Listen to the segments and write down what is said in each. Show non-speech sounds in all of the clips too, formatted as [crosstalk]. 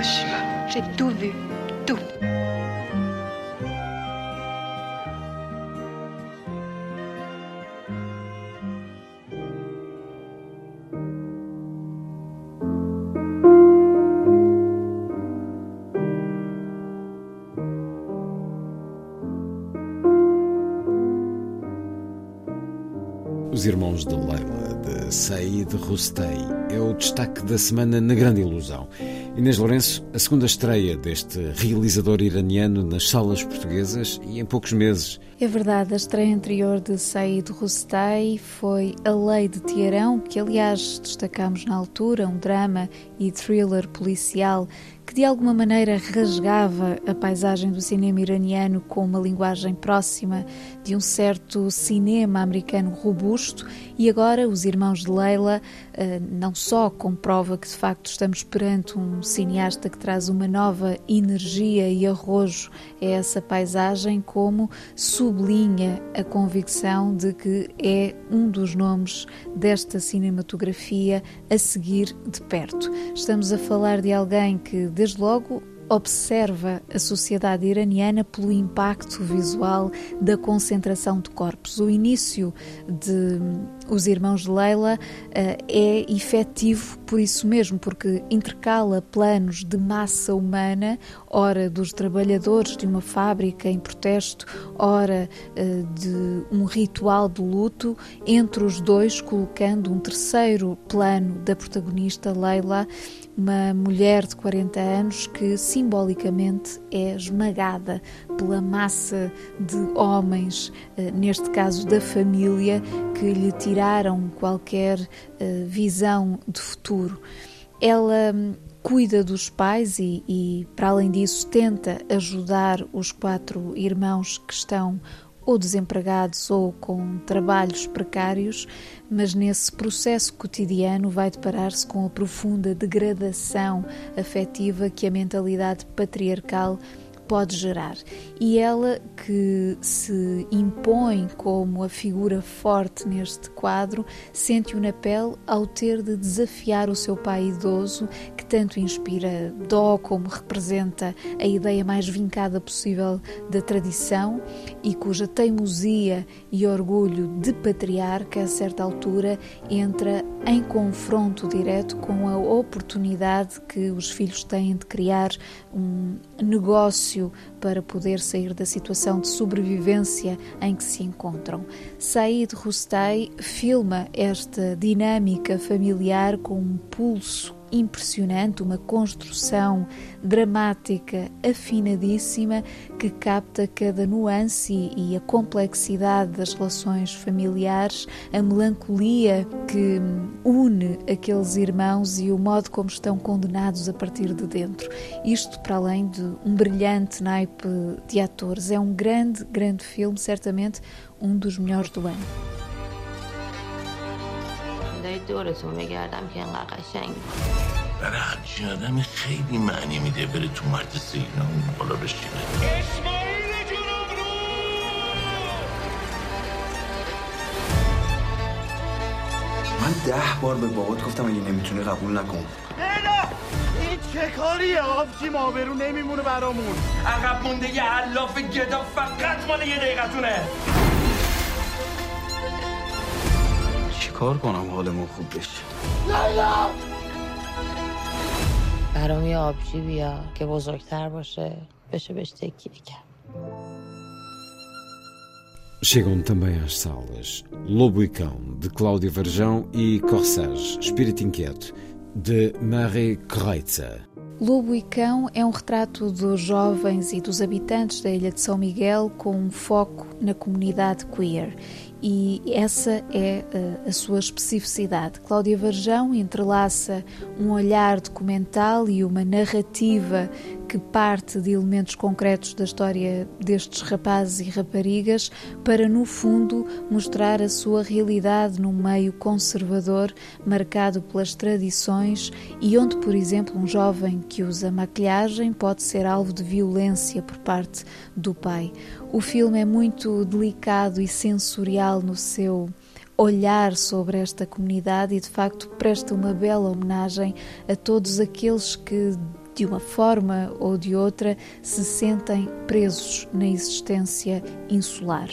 Hiroshima. J'ai tout vu. Tout. Os Irmãos de Leila, de Said Rustei, é o destaque da semana na Grande Ilusão. Inês Lourenço, a segunda estreia deste realizador iraniano nas salas portuguesas e em poucos meses. É verdade, a estreia anterior de Said Rustei foi A Lei de Teherão, que aliás destacámos na altura, um drama e thriller policial que de alguma maneira rasgava a paisagem do cinema iraniano com uma linguagem próxima de um certo cinema americano robusto e agora os irmãos de Leila eh, não só comprova que de facto estamos perante um cineasta que traz uma nova energia e arrojo a essa paisagem, como sublinha a convicção de que é um dos nomes desta cinematografia a seguir de perto. Estamos a falar de alguém que desde logo observa a sociedade iraniana pelo impacto visual da concentração de corpos. O início de Os Irmãos de Leila eh, é efetivo por isso mesmo, porque intercala planos de massa humana, ora dos trabalhadores de uma fábrica em protesto, ora eh, de um ritual de luto, entre os dois colocando um terceiro plano da protagonista Leila, uma mulher de 40 anos que simbolicamente é esmagada pela massa de homens, eh, neste caso da família, que lhe tiraram qualquer eh, visão de futuro. Ela hum, cuida dos pais e, e, para além disso, tenta ajudar os quatro irmãos que estão ou desempregados ou com trabalhos precários, mas nesse processo cotidiano vai deparar-se com a profunda degradação afetiva que a mentalidade patriarcal pode gerar. E ela que se impõe como a figura forte neste quadro, sente-o na pele ao ter de desafiar o seu pai idoso, que tanto inspira dó como representa a ideia mais vincada possível da tradição e cuja teimosia e orgulho de patriarca, a certa altura, entra em confronto direto com a oportunidade que os filhos têm de criar um negócio para poder sair da situação de sobrevivência em que se encontram. Said Rustei filma esta dinâmica familiar com um pulso impressionante, uma construção dramática afinadíssima que capta cada nuance e a complexidade das relações familiares, a melancolia que une aqueles irmãos e o modo como estão condenados a partir de dentro. Isto para além de um brilhante naipe de atores. É um grande, grande filme, certamente um dos melhores do ano. دورتون بگردم که اینقدر قشنگ. برای هرچی آدمی خیلی معنی میده بره تو مرد سینا اون بالا بشینه. من ده بار به بابات گفتم اگه نمی‌تونی قبول نکن. این چه کاریه؟ آبجیم آبرو نمیمونه برامون. عقب مونده یه علاف گدا فقط مال یه دقیقتونه. چیکار کنم حالمون خوب بشه لیلا برام یه آبجی بیا که بزرگتر باشه بشه بهش تکیه کرد Chegam também às salas Lobo e Cão, de Cláudia Varjão, e Corsage, Espírito Inquieto, de Marie Kreutzer. Lobo e Cão é um retrato dos jovens e dos habitantes da ilha de São Miguel com um foco na comunidade queer. e essa é uh, a sua especificidade. Cláudia Varjão entrelaça um olhar documental e uma narrativa que parte de elementos concretos da história destes rapazes e raparigas para, no fundo, mostrar a sua realidade num meio conservador marcado pelas tradições e onde, por exemplo, um jovem que usa maquilhagem pode ser alvo de violência por parte do pai. O filme é muito delicado e sensorial no seu olhar sobre esta comunidade e de facto presta uma bela homenagem a todos aqueles que de uma forma ou de outra, se sentem presos na existência insular.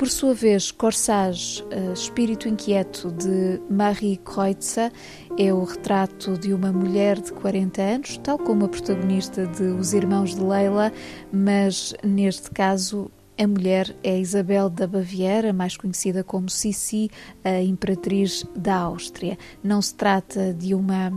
Por sua vez, Corsage, eh, Espírito Inquieto de Marie Kreutzer, é o retrato de uma mulher de 40 anos, tal como a protagonista de Os Irmãos de Leila, mas neste caso a mulher é Isabel da Baviera, mais conhecida como Sissi, a imperatriz da Áustria. Não se trata de uma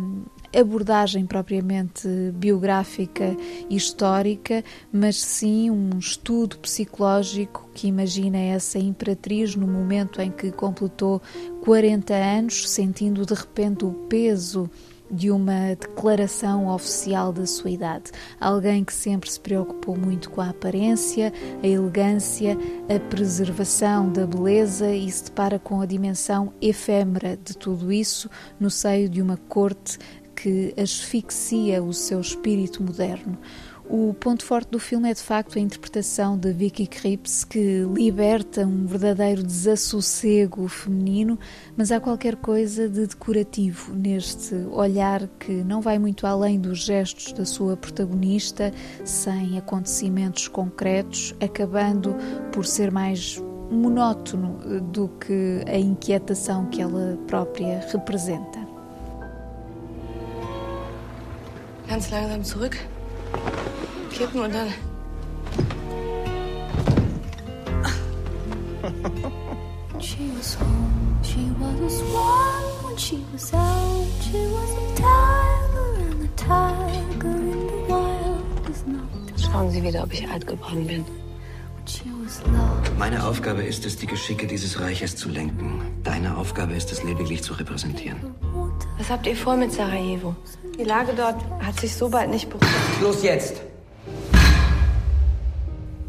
abordagem propriamente biográfica e histórica, mas sim um estudo psicológico que imagina essa imperatriz no momento em que completou 40 anos, sentindo de repente o peso de uma declaração oficial da sua idade. Alguém que sempre se preocupou muito com a aparência, a elegância, a preservação da beleza e se depara com a dimensão efêmera de tudo isso no seio de uma corte que asfixia o seu espírito moderno. O ponto forte do filme é de facto a interpretação de Vicky Krieps, que liberta um verdadeiro desassossego feminino, mas há qualquer coisa de decorativo neste olhar que não vai muito além dos gestos da sua protagonista, sem acontecimentos concretos, acabando por ser mais monótono do que a inquietação que ela própria representa. Ganz langsam zurück. Kippen und dann. [laughs] she was home, she was a swan when she was out. She was a tiger and the tiger in the wild is not. Schauen Sie wieder, ob ich alt geworden bin. Meine Aufgabe ist es, die Geschicke dieses Reiches zu lenken. Deine Aufgabe ist es, lediglich zu repräsentieren. Was habt ihr vor mit Sarajevo? Die Lage dort hat sich so bald nicht beruhigt. Los jetzt!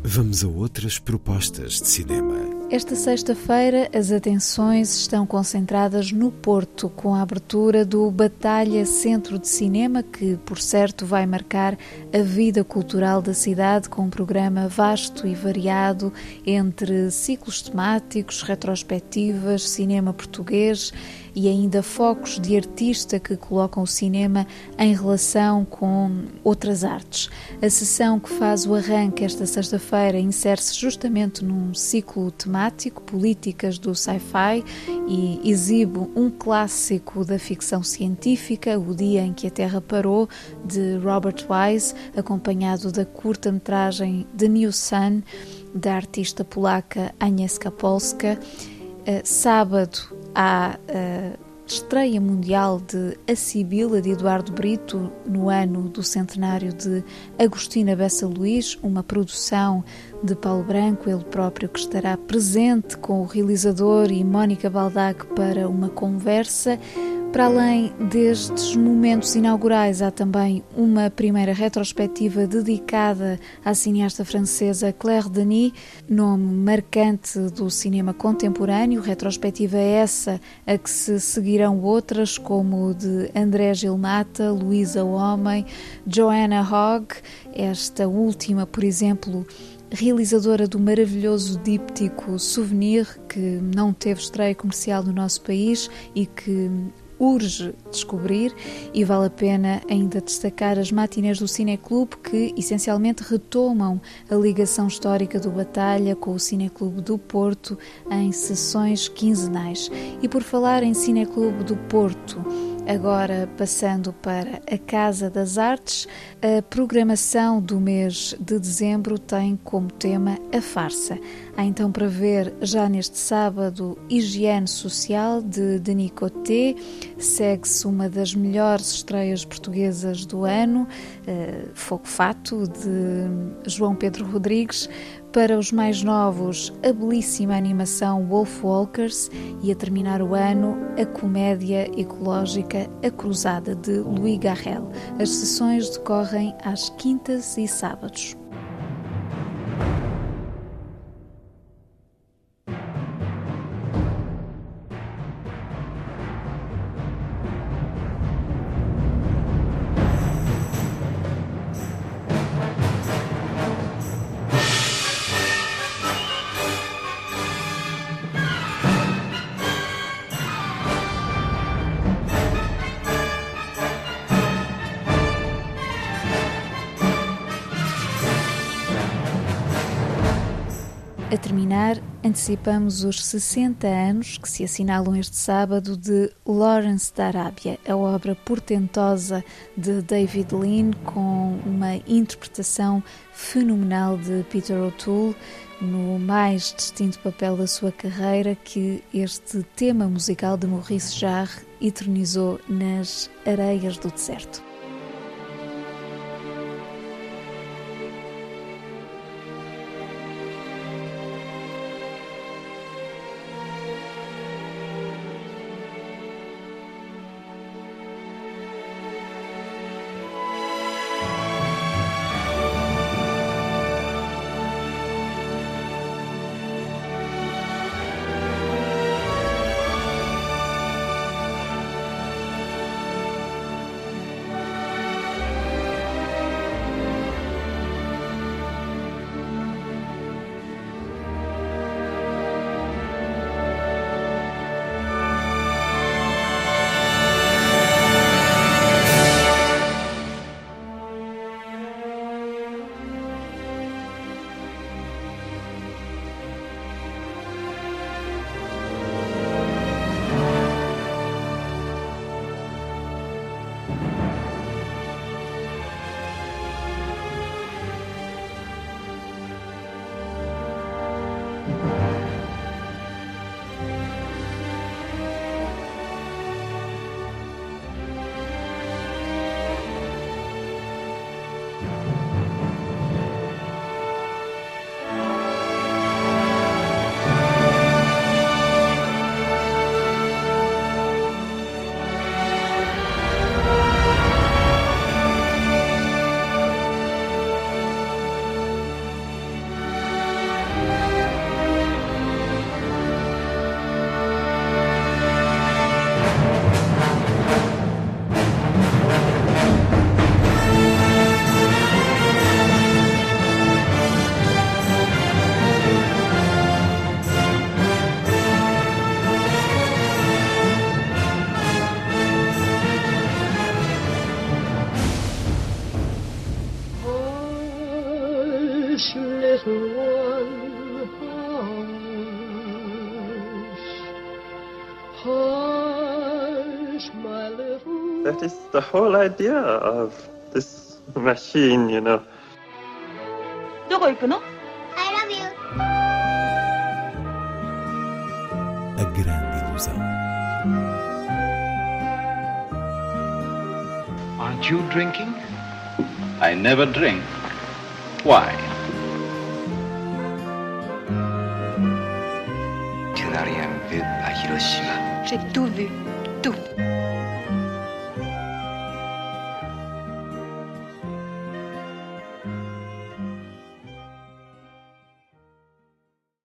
Vamos a outras propostas de cinema. Esta sexta-feira, as atenções estão concentradas no Porto, com a abertura do Batalha Centro de Cinema, que, por certo, vai marcar a vida cultural da cidade com um programa vasto e variado entre ciclos temáticos, retrospectivas, cinema português e ainda focos de artista que colocam o cinema em relação com outras artes. A sessão que faz o arranque esta sexta-feira insere-se justamente num ciclo temático, Políticas do Sci-Fi, e exibe um clássico da ficção científica, O Dia em que a Terra Parou, de Robert Wise, acompanhado da curta-metragem The New Sun, da artista polaca Agnieszka Polska. Uh, sábado, há a estreia mundial de A Sibila de Eduardo Brito no ano do centenário de Agostina Bessa Luís, uma produção de Paulo Branco, ele próprio que estará presente com o realizador e Mónica Baldac para uma conversa. Para além destes momentos inaugurais, há também uma primeira retrospectiva dedicada à cineasta francesa Claire Denis, nome marcante do cinema contemporâneo. Retrospectiva essa a que se seguirão outras, como de André Gilmata, Luísa Homem, Joanna Hogg, esta última, por exemplo, realizadora do maravilhoso díptico Souvenir, que não teve estreia comercial no nosso país e que urge descobrir e vale a pena ainda destacar as matinés do Cineclube que essencialmente retomam a ligação histórica do Batalha com o Cineclube do Porto em sessões quinzenais. E por falar em Cineclube do Porto, Agora, passando para a Casa das Artes, a programação do mês de dezembro tem como tema a farsa. Há então para ver já neste sábado Higiene Social de Denis Coté. Segue-se uma das melhores estreias portuguesas do ano, uh, Fogo Fato de João Pedro Rodrigues. Para os mais novos, a belíssima animação Wolf Walkers e a terminar o ano, a comédia ecológica A Cruzada de Louis Garrel. As sessões decorrem às quintas e sábados. Terminar, antecipamos os 60 anos que se assinalam este sábado de Lawrence da Arábia, a obra portentosa de David Lean, com uma interpretação fenomenal de Peter O'Toole, no mais distinto papel da sua carreira que este tema musical de Maurice Jarre eternizou nas areias do deserto. That is the whole idea of this machine, you know. どこ行くの I love you. A grande ilusão. Aren't you drinking? I never drink. Why? J'ai tout vu. Tout.